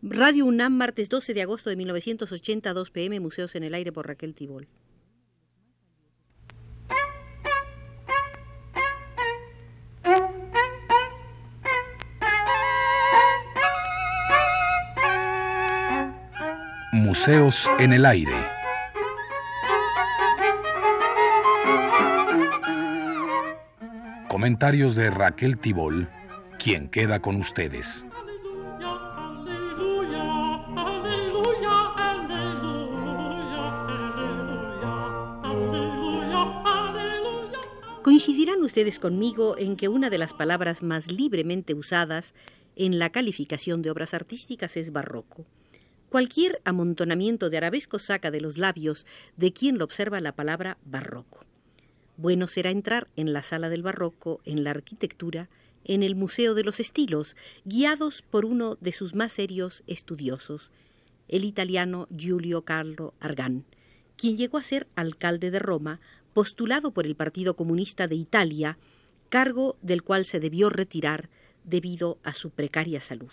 Radio UNAM, martes 12 de agosto de 1980, 2 pm, Museos en el Aire por Raquel Tibol. Museos en el Aire. Comentarios de Raquel Tibol, quien queda con ustedes. Coincidirán ustedes conmigo en que una de las palabras más libremente usadas en la calificación de obras artísticas es barroco. Cualquier amontonamiento de arabesco saca de los labios de quien lo observa la palabra barroco. Bueno será entrar en la sala del barroco, en la arquitectura, en el Museo de los Estilos, guiados por uno de sus más serios estudiosos, el italiano Giulio Carlo Argan, quien llegó a ser alcalde de Roma, postulado por el Partido Comunista de Italia, cargo del cual se debió retirar debido a su precaria salud.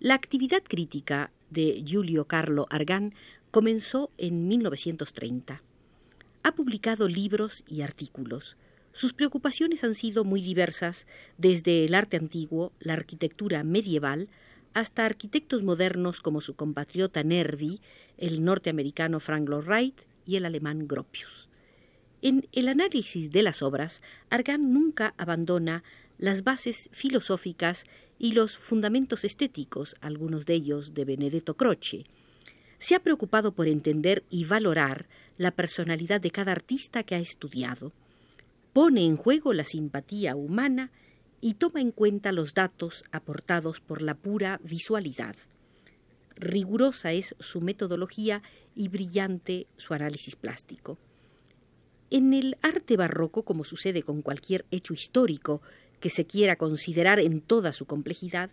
La actividad crítica de Giulio Carlo Argan comenzó en 1930. Ha publicado libros y artículos. Sus preocupaciones han sido muy diversas, desde el arte antiguo, la arquitectura medieval, hasta arquitectos modernos como su compatriota Nervi, el norteamericano Frank Lloyd Wright y el alemán Gropius. En el análisis de las obras, Argan nunca abandona las bases filosóficas y los fundamentos estéticos, algunos de ellos de Benedetto Croce. Se ha preocupado por entender y valorar la personalidad de cada artista que ha estudiado. Pone en juego la simpatía humana y toma en cuenta los datos aportados por la pura visualidad. Rigurosa es su metodología y brillante su análisis plástico. En el arte barroco, como sucede con cualquier hecho histórico que se quiera considerar en toda su complejidad,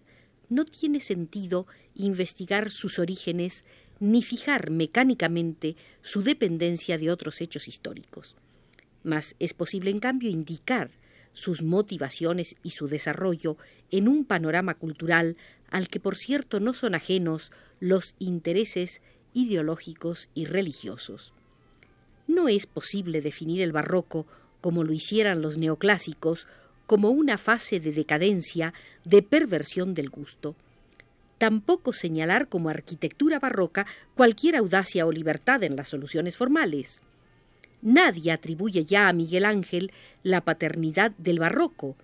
no tiene sentido investigar sus orígenes ni fijar mecánicamente su dependencia de otros hechos históricos. Mas es posible, en cambio, indicar sus motivaciones y su desarrollo en un panorama cultural al que, por cierto, no son ajenos los intereses ideológicos y religiosos. No es posible definir el barroco, como lo hicieran los neoclásicos, como una fase de decadencia, de perversión del gusto. Tampoco señalar como arquitectura barroca cualquier audacia o libertad en las soluciones formales. Nadie atribuye ya a Miguel Ángel la paternidad del barroco,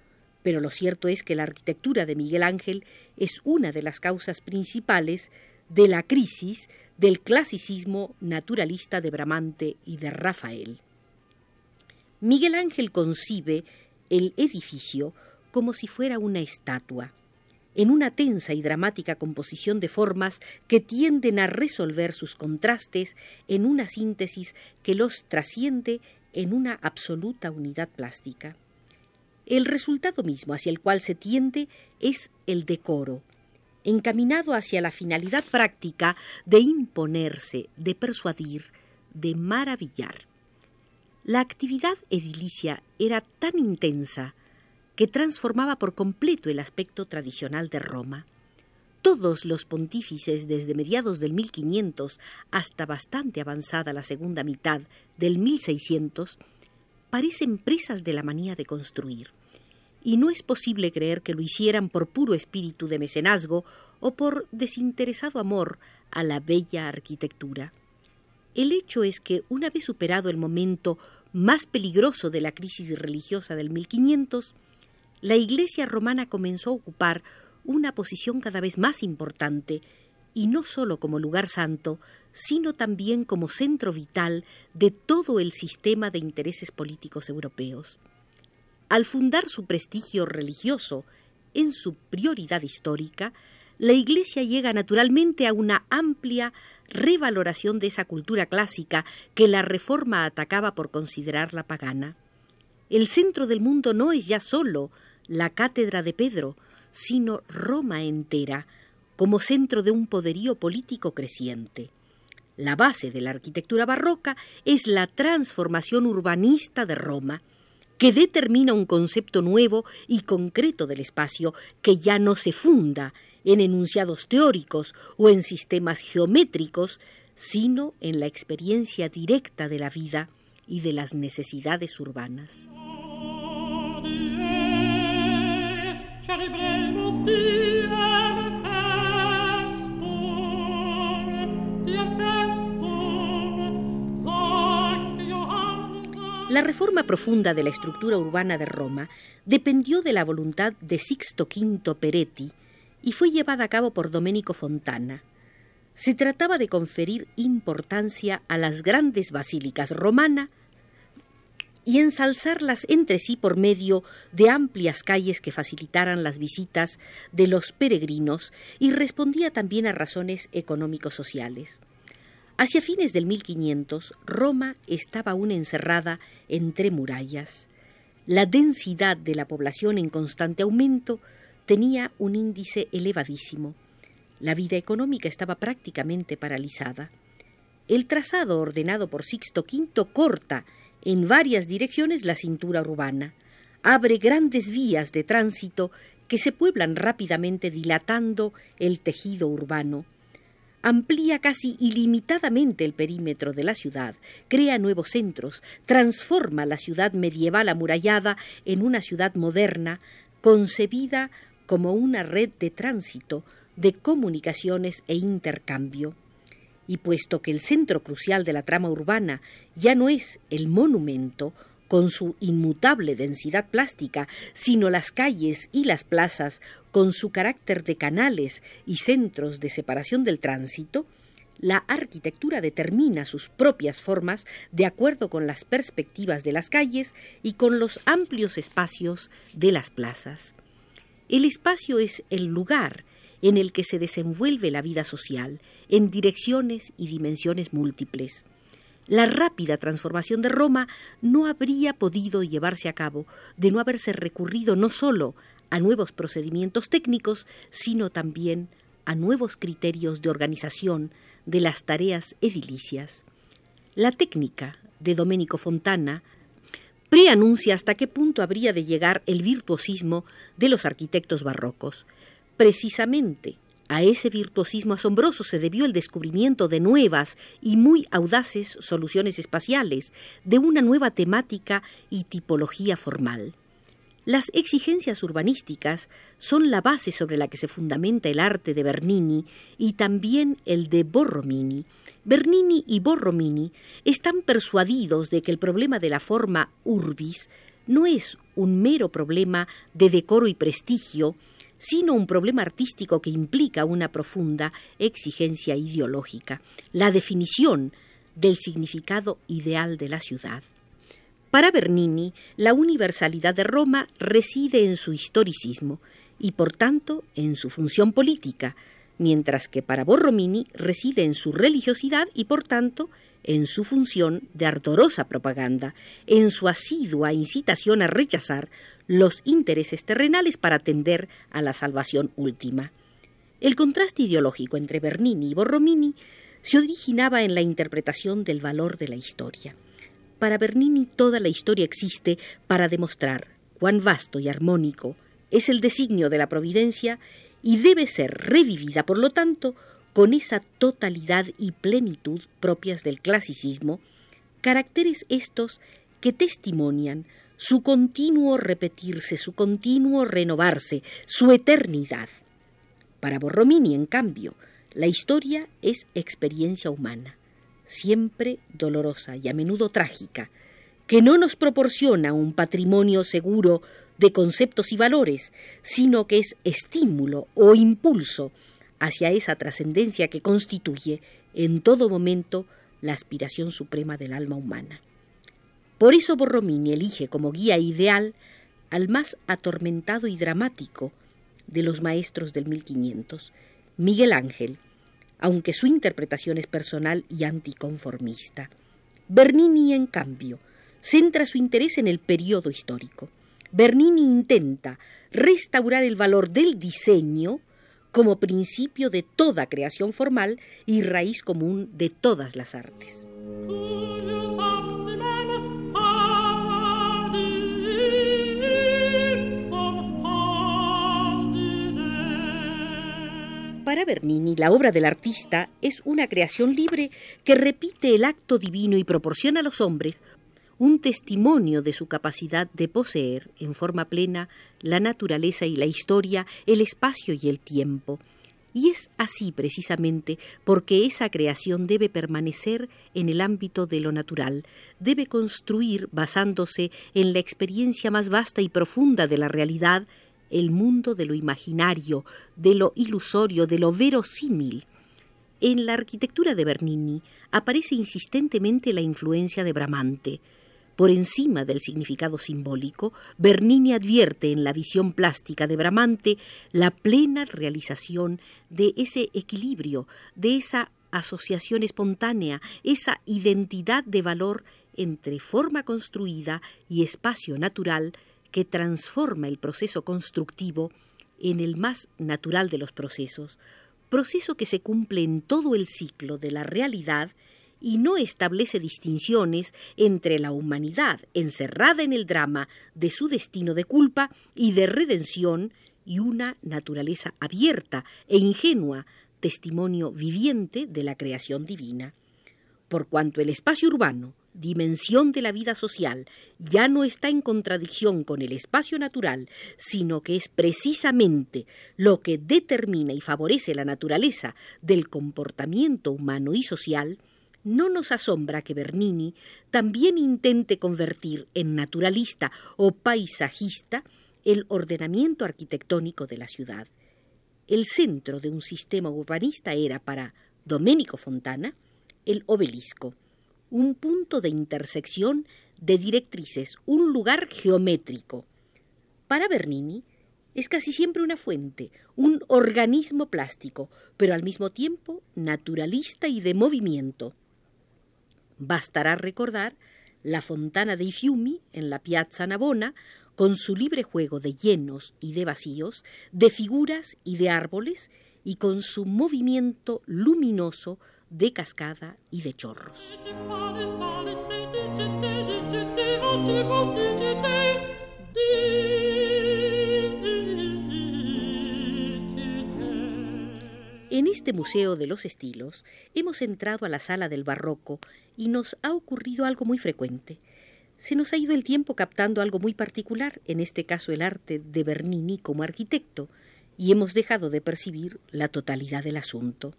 pero lo cierto es que la arquitectura de Miguel Ángel es una de las causas principales de la crisis del clasicismo naturalista de Bramante y de Rafael. Miguel Ángel concibe el edificio como si fuera una estatua, en una tensa y dramática composición de formas que tienden a resolver sus contrastes en una síntesis que los trasciende en una absoluta unidad plástica. El resultado mismo hacia el cual se tiende es el decoro, encaminado hacia la finalidad práctica de imponerse, de persuadir, de maravillar. La actividad edilicia era tan intensa que transformaba por completo el aspecto tradicional de Roma. Todos los pontífices desde mediados del 1500 hasta bastante avanzada la segunda mitad del 1600 parecen presas de la manía de construir y no es posible creer que lo hicieran por puro espíritu de mecenazgo o por desinteresado amor a la bella arquitectura. El hecho es que, una vez superado el momento más peligroso de la crisis religiosa del 1500, la Iglesia romana comenzó a ocupar una posición cada vez más importante, y no sólo como lugar santo, sino también como centro vital de todo el sistema de intereses políticos europeos. Al fundar su prestigio religioso en su prioridad histórica, la Iglesia llega naturalmente a una amplia revaloración de esa cultura clásica que la Reforma atacaba por considerarla pagana. El centro del mundo no es ya sólo la cátedra de Pedro, sino Roma entera, como centro de un poderío político creciente. La base de la arquitectura barroca es la transformación urbanista de Roma, que determina un concepto nuevo y concreto del espacio que ya no se funda en enunciados teóricos o en sistemas geométricos, sino en la experiencia directa de la vida y de las necesidades urbanas. La reforma profunda de la estructura urbana de Roma dependió de la voluntad de Sixto V Peretti y fue llevada a cabo por Domenico Fontana. Se trataba de conferir importancia a las grandes basílicas romana y ensalzarlas entre sí por medio de amplias calles que facilitaran las visitas de los peregrinos y respondía también a razones económico-sociales. Hacia fines del 1500, Roma estaba aún encerrada entre murallas. La densidad de la población en constante aumento tenía un índice elevadísimo. La vida económica estaba prácticamente paralizada. El trazado ordenado por Sixto V corta en varias direcciones la cintura urbana, abre grandes vías de tránsito que se pueblan rápidamente dilatando el tejido urbano amplía casi ilimitadamente el perímetro de la ciudad, crea nuevos centros, transforma la ciudad medieval amurallada en una ciudad moderna, concebida como una red de tránsito, de comunicaciones e intercambio. Y puesto que el centro crucial de la trama urbana ya no es el monumento, con su inmutable densidad plástica, sino las calles y las plazas con su carácter de canales y centros de separación del tránsito, la arquitectura determina sus propias formas de acuerdo con las perspectivas de las calles y con los amplios espacios de las plazas. El espacio es el lugar en el que se desenvuelve la vida social, en direcciones y dimensiones múltiples. La rápida transformación de Roma no habría podido llevarse a cabo de no haberse recurrido no sólo a nuevos procedimientos técnicos, sino también a nuevos criterios de organización de las tareas edilicias. La técnica de Domenico Fontana preanuncia hasta qué punto habría de llegar el virtuosismo de los arquitectos barrocos. Precisamente a ese virtuosismo asombroso se debió el descubrimiento de nuevas y muy audaces soluciones espaciales, de una nueva temática y tipología formal. Las exigencias urbanísticas son la base sobre la que se fundamenta el arte de Bernini y también el de Borromini. Bernini y Borromini están persuadidos de que el problema de la forma urbis no es un mero problema de decoro y prestigio, sino un problema artístico que implica una profunda exigencia ideológica, la definición del significado ideal de la ciudad. Para Bernini, la universalidad de Roma reside en su historicismo y, por tanto, en su función política, mientras que para Borromini reside en su religiosidad y, por tanto, en su función de ardorosa propaganda, en su asidua incitación a rechazar los intereses terrenales para atender a la salvación última. El contraste ideológico entre Bernini y Borromini se originaba en la interpretación del valor de la historia. Para Bernini toda la historia existe para demostrar cuán vasto y armónico es el designio de la providencia y debe ser revivida, por lo tanto, con esa totalidad y plenitud propias del clasicismo, caracteres estos que testimonian su continuo repetirse, su continuo renovarse, su eternidad. Para Borromini, en cambio, la historia es experiencia humana, siempre dolorosa y a menudo trágica, que no nos proporciona un patrimonio seguro de conceptos y valores, sino que es estímulo o impulso hacia esa trascendencia que constituye en todo momento la aspiración suprema del alma humana. Por eso Borromini elige como guía ideal al más atormentado y dramático de los maestros del 1500, Miguel Ángel, aunque su interpretación es personal y anticonformista. Bernini, en cambio, centra su interés en el periodo histórico. Bernini intenta restaurar el valor del diseño como principio de toda creación formal y raíz común de todas las artes. Bernini, la obra del artista es una creación libre que repite el acto divino y proporciona a los hombres un testimonio de su capacidad de poseer en forma plena la naturaleza y la historia, el espacio y el tiempo. Y es así precisamente porque esa creación debe permanecer en el ámbito de lo natural, debe construir basándose en la experiencia más vasta y profunda de la realidad, el mundo de lo imaginario, de lo ilusorio, de lo verosímil. En la arquitectura de Bernini aparece insistentemente la influencia de Bramante. Por encima del significado simbólico, Bernini advierte en la visión plástica de Bramante la plena realización de ese equilibrio, de esa asociación espontánea, esa identidad de valor entre forma construida y espacio natural que transforma el proceso constructivo en el más natural de los procesos, proceso que se cumple en todo el ciclo de la realidad y no establece distinciones entre la humanidad encerrada en el drama de su destino de culpa y de redención y una naturaleza abierta e ingenua, testimonio viviente de la creación divina. Por cuanto el espacio urbano, dimensión de la vida social, ya no está en contradicción con el espacio natural, sino que es precisamente lo que determina y favorece la naturaleza del comportamiento humano y social, no nos asombra que Bernini también intente convertir en naturalista o paisajista el ordenamiento arquitectónico de la ciudad. El centro de un sistema urbanista era para Domenico Fontana el obelisco, un punto de intersección de directrices, un lugar geométrico. Para Bernini es casi siempre una fuente, un organismo plástico, pero al mismo tiempo naturalista y de movimiento. Bastará recordar la fontana de Ifiumi en la Piazza Navona, con su libre juego de llenos y de vacíos, de figuras y de árboles, y con su movimiento luminoso de cascada y de chorros. En este Museo de los Estilos hemos entrado a la sala del barroco y nos ha ocurrido algo muy frecuente. Se nos ha ido el tiempo captando algo muy particular, en este caso el arte de Bernini como arquitecto, y hemos dejado de percibir la totalidad del asunto.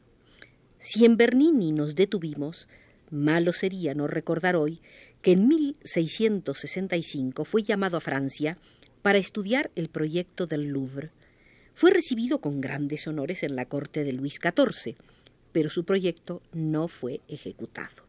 Si en Bernini nos detuvimos, malo sería no recordar hoy que en 1665 fue llamado a Francia para estudiar el proyecto del Louvre. Fue recibido con grandes honores en la corte de Luis XIV, pero su proyecto no fue ejecutado.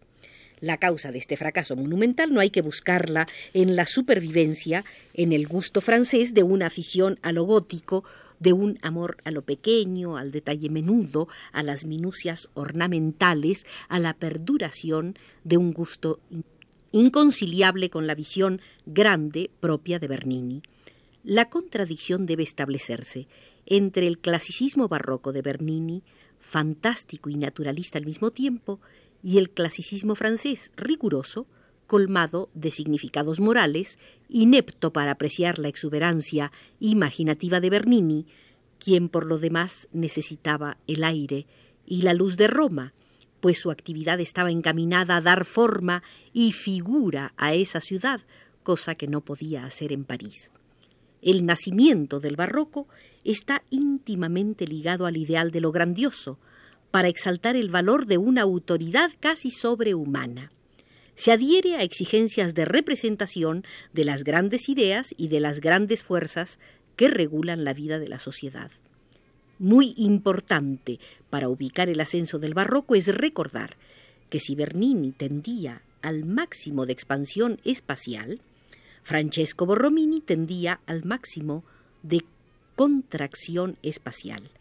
La causa de este fracaso monumental no hay que buscarla en la supervivencia, en el gusto francés de una afición a lo gótico, de un amor a lo pequeño, al detalle menudo, a las minucias ornamentales, a la perduración de un gusto inconciliable con la visión grande propia de Bernini. La contradicción debe establecerse entre el clasicismo barroco de Bernini, fantástico y naturalista al mismo tiempo, y el clasicismo francés riguroso, colmado de significados morales, inepto para apreciar la exuberancia imaginativa de Bernini, quien por lo demás necesitaba el aire y la luz de Roma, pues su actividad estaba encaminada a dar forma y figura a esa ciudad, cosa que no podía hacer en París. El nacimiento del barroco está íntimamente ligado al ideal de lo grandioso, para exaltar el valor de una autoridad casi sobrehumana. Se adhiere a exigencias de representación de las grandes ideas y de las grandes fuerzas que regulan la vida de la sociedad. Muy importante para ubicar el ascenso del barroco es recordar que si Bernini tendía al máximo de expansión espacial, Francesco Borromini tendía al máximo de contracción espacial,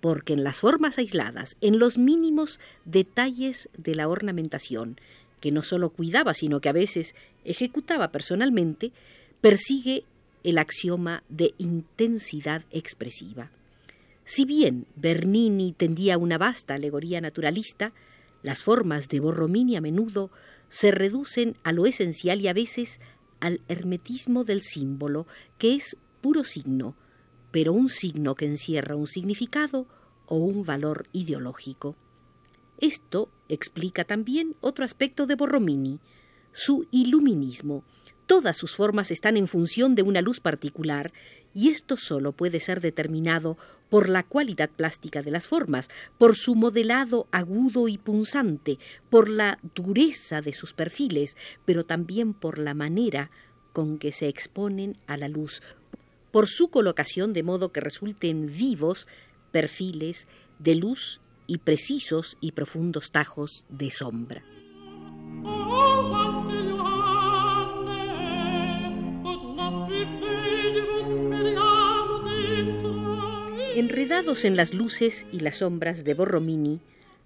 porque en las formas aisladas, en los mínimos detalles de la ornamentación, que no sólo cuidaba, sino que a veces ejecutaba personalmente, persigue el axioma de intensidad expresiva. Si bien Bernini tendía una vasta alegoría naturalista, las formas de Borromini a menudo se reducen a lo esencial y a veces al hermetismo del símbolo, que es puro signo, pero un signo que encierra un significado o un valor ideológico. Esto explica también otro aspecto de Borromini, su iluminismo. Todas sus formas están en función de una luz particular y esto solo puede ser determinado por la cualidad plástica de las formas, por su modelado agudo y punzante, por la dureza de sus perfiles, pero también por la manera con que se exponen a la luz, por su colocación de modo que resulten vivos perfiles de luz y precisos y profundos tajos de sombra. Enredados en las luces y las sombras de Borromini,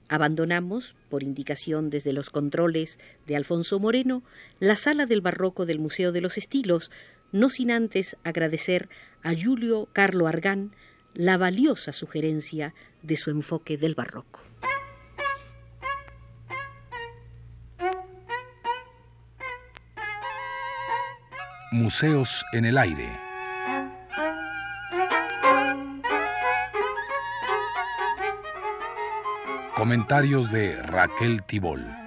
abandonamos, por indicación desde los controles de Alfonso Moreno, la sala del barroco del Museo de los Estilos, no sin antes agradecer a Julio Carlo Argán la valiosa sugerencia de su enfoque del barroco. Museos en el aire. Comentarios de Raquel Tibol.